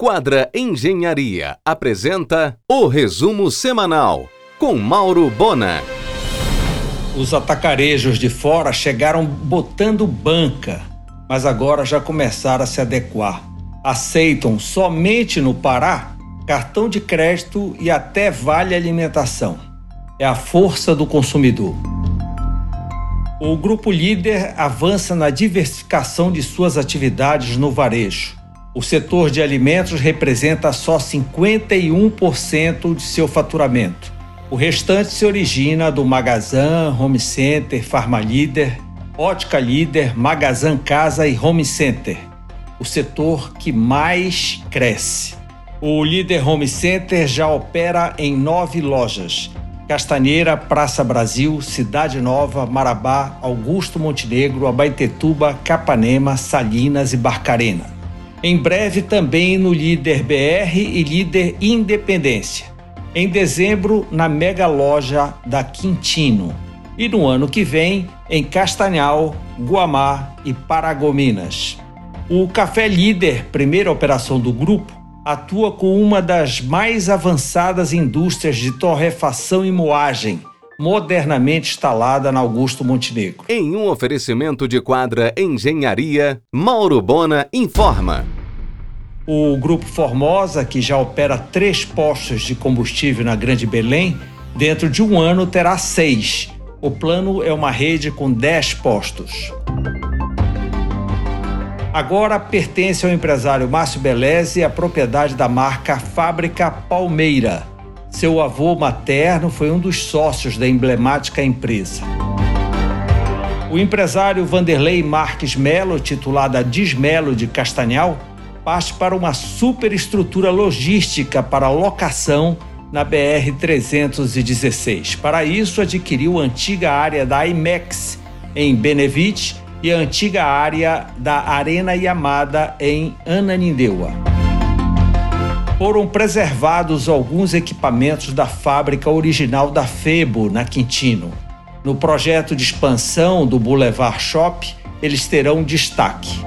Quadra Engenharia apresenta o resumo semanal com Mauro Bona. Os atacarejos de fora chegaram botando banca, mas agora já começaram a se adequar. Aceitam somente no Pará cartão de crédito e até vale alimentação. É a força do consumidor. O grupo líder avança na diversificação de suas atividades no varejo. O setor de alimentos representa só 51% de seu faturamento. O restante se origina do Magazan, Home Center, Farma Líder, Ótica Líder, Magazan Casa e Home Center. O setor que mais cresce. O Líder Home Center já opera em nove lojas. Castanheira, Praça Brasil, Cidade Nova, Marabá, Augusto Montenegro, Abaetetuba, Capanema, Salinas e Barcarena. Em breve também no Líder BR e Líder Independência. Em dezembro, na mega loja da Quintino. E no ano que vem, em Castanhal, Guamá e Paragominas. O Café Líder, primeira operação do grupo, atua com uma das mais avançadas indústrias de torrefação e moagem, modernamente instalada na Augusto Montenegro. Em um oferecimento de quadra Engenharia, Mauro Bona informa. O Grupo Formosa, que já opera três postos de combustível na Grande Belém, dentro de um ano terá seis. O plano é uma rede com dez postos. Agora pertence ao empresário Márcio Beleze a propriedade da marca Fábrica Palmeira seu avô materno foi um dos sócios da emblemática empresa. O empresário Vanderlei Marques Melo, titular da Dismelo de Castanhal, parte para uma superestrutura logística para locação na BR-316. Para isso, adquiriu a antiga área da IMEX em Benevite e a antiga área da Arena Yamada em Ananindeua foram preservados alguns equipamentos da fábrica original da Febo, na Quintino. No projeto de expansão do Boulevard Shop, eles terão destaque.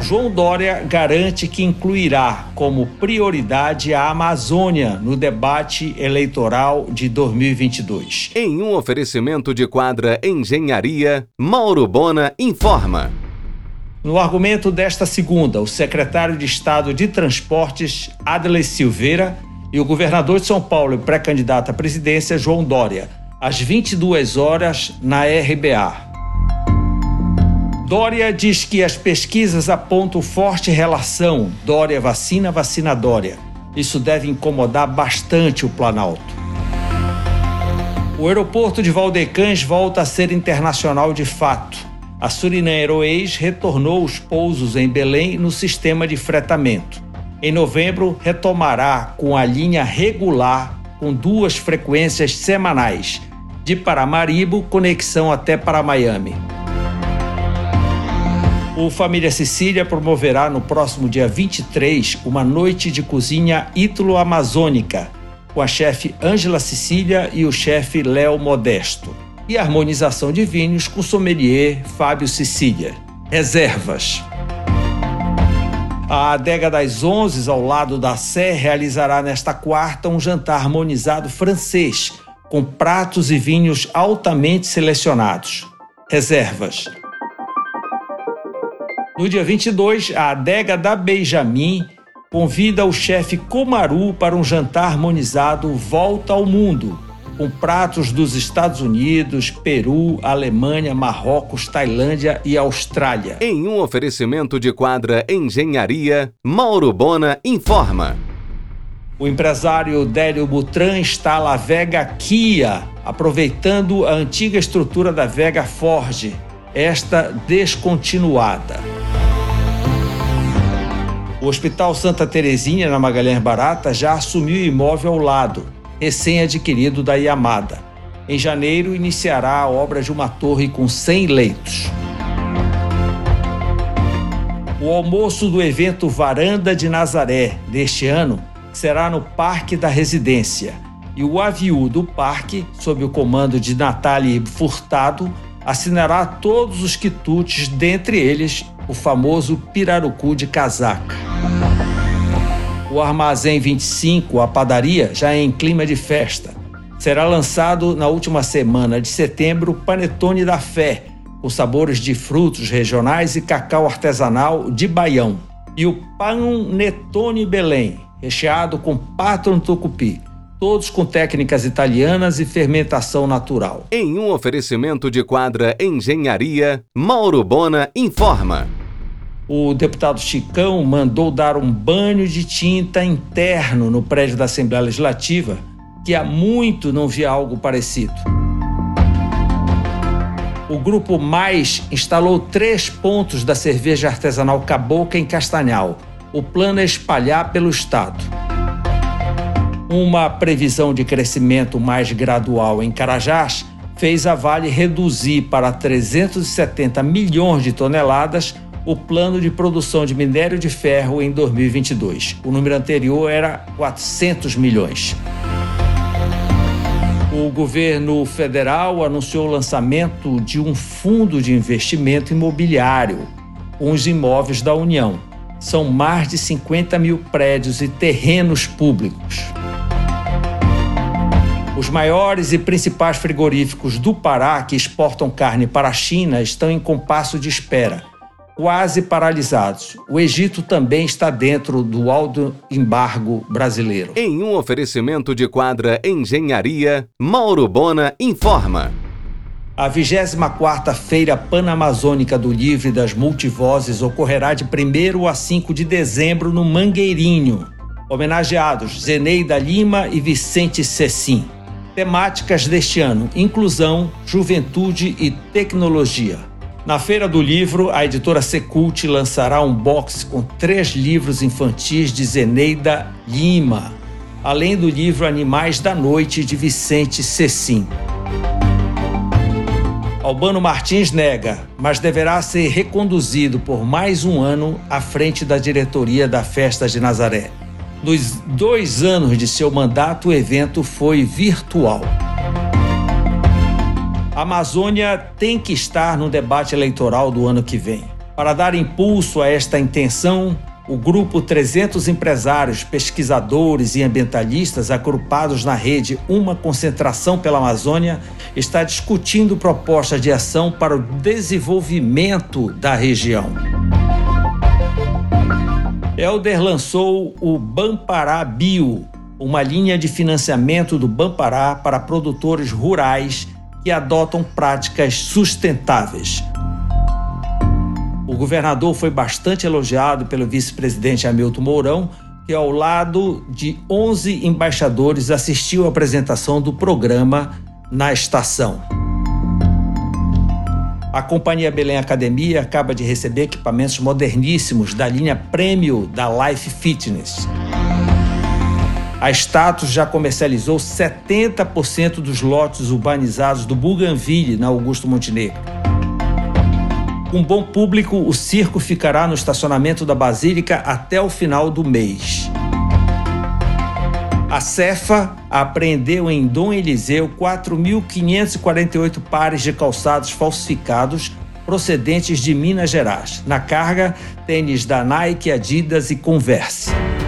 João Dória garante que incluirá como prioridade a Amazônia no debate eleitoral de 2022. Em um oferecimento de quadra Engenharia, Mauro Bona informa. No argumento desta segunda, o secretário de Estado de Transportes, Adley Silveira, e o governador de São Paulo e pré-candidato à presidência, João Dória, às 22 horas na RBA. Dória diz que as pesquisas apontam forte relação Dória vacina vacina Dória. Isso deve incomodar bastante o Planalto. O aeroporto de Valdecães volta a ser internacional de fato a Suriname Airways retornou os pousos em Belém no sistema de fretamento. Em novembro, retomará com a linha regular com duas frequências semanais, de Paramaribo, conexão até para Miami. O Família Sicília promoverá no próximo dia 23 uma noite de cozinha ítalo-amazônica, com a chefe Ângela Sicília e o chefe Léo Modesto e harmonização de vinhos com sommelier Fábio Sicília. Reservas. A Adega das Onze, ao lado da Sé, realizará nesta quarta um jantar harmonizado francês, com pratos e vinhos altamente selecionados. Reservas. No dia 22, a Adega da Benjamin convida o chefe Comaru para um jantar harmonizado Volta ao Mundo, com pratos dos Estados Unidos, Peru, Alemanha, Marrocos, Tailândia e Austrália. Em um oferecimento de quadra Engenharia, Mauro Bona informa. O empresário Délio Butran instala a Vega Kia, aproveitando a antiga estrutura da Vega Ford, esta descontinuada. O Hospital Santa Terezinha, na Magalhães Barata, já assumiu imóvel ao lado recém-adquirido da Yamada. Em janeiro, iniciará a obra de uma torre com 100 leitos. O almoço do evento Varanda de Nazaré deste ano será no Parque da Residência e o aviu do parque, sob o comando de Natália Furtado, assinará todos os quitutes, dentre eles o famoso pirarucu de casaca. O Armazém 25, a padaria, já é em clima de festa. Será lançado na última semana de setembro o Panetone da Fé, com sabores de frutos regionais e cacau artesanal de Baião. E o Pão Netone Belém, recheado com pato tucupi todos com técnicas italianas e fermentação natural. Em um oferecimento de quadra Engenharia, Mauro Bona informa. O deputado Chicão mandou dar um banho de tinta interno no prédio da Assembleia Legislativa, que há muito não via algo parecido. O Grupo Mais instalou três pontos da cerveja artesanal Cabocla em Castanhal. O plano é espalhar pelo estado. Uma previsão de crescimento mais gradual em Carajás fez a Vale reduzir para 370 milhões de toneladas o plano de produção de minério de ferro em 2022. O número anterior era 400 milhões. O governo federal anunciou o lançamento de um fundo de investimento imobiliário os imóveis da União. São mais de 50 mil prédios e terrenos públicos. Os maiores e principais frigoríficos do Pará que exportam carne para a China estão em compasso de espera, quase paralisados. O Egito também está dentro do alto embargo brasileiro. Em um oferecimento de quadra Engenharia, Mauro Bona informa. A 24ª Feira Panamazônica do Livro e das Multivozes ocorrerá de 1 a 5 de dezembro no Mangueirinho. Homenageados Zeneida Lima e Vicente Cecim. Temáticas deste ano: inclusão, juventude e tecnologia. Na Feira do Livro, a editora Secult lançará um box com três livros infantis de Zeneida Lima, além do livro Animais da Noite de Vicente Cecim. Albano Martins nega, mas deverá ser reconduzido por mais um ano à frente da diretoria da Festa de Nazaré. Nos dois anos de seu mandato, o evento foi virtual. A Amazônia tem que estar no debate eleitoral do ano que vem. Para dar impulso a esta intenção, o grupo 300 empresários, pesquisadores e ambientalistas agrupados na rede Uma Concentração pela Amazônia está discutindo propostas de ação para o desenvolvimento da região. Elder lançou o Bampará Bio, uma linha de financiamento do Bampará para produtores rurais que adotam práticas sustentáveis. O governador foi bastante elogiado pelo vice-presidente Hamilton Mourão, que, ao lado de 11 embaixadores, assistiu à apresentação do programa na estação. A Companhia Belém Academia acaba de receber equipamentos moderníssimos da linha Prêmio da Life Fitness. A Status já comercializou 70% dos lotes urbanizados do Bougainville, na Augusto Montenegro. Com bom público, o circo ficará no estacionamento da Basílica até o final do mês. A Cefa apreendeu em Dom Eliseu 4.548 pares de calçados falsificados procedentes de Minas Gerais. Na carga, tênis da Nike, Adidas e Converse.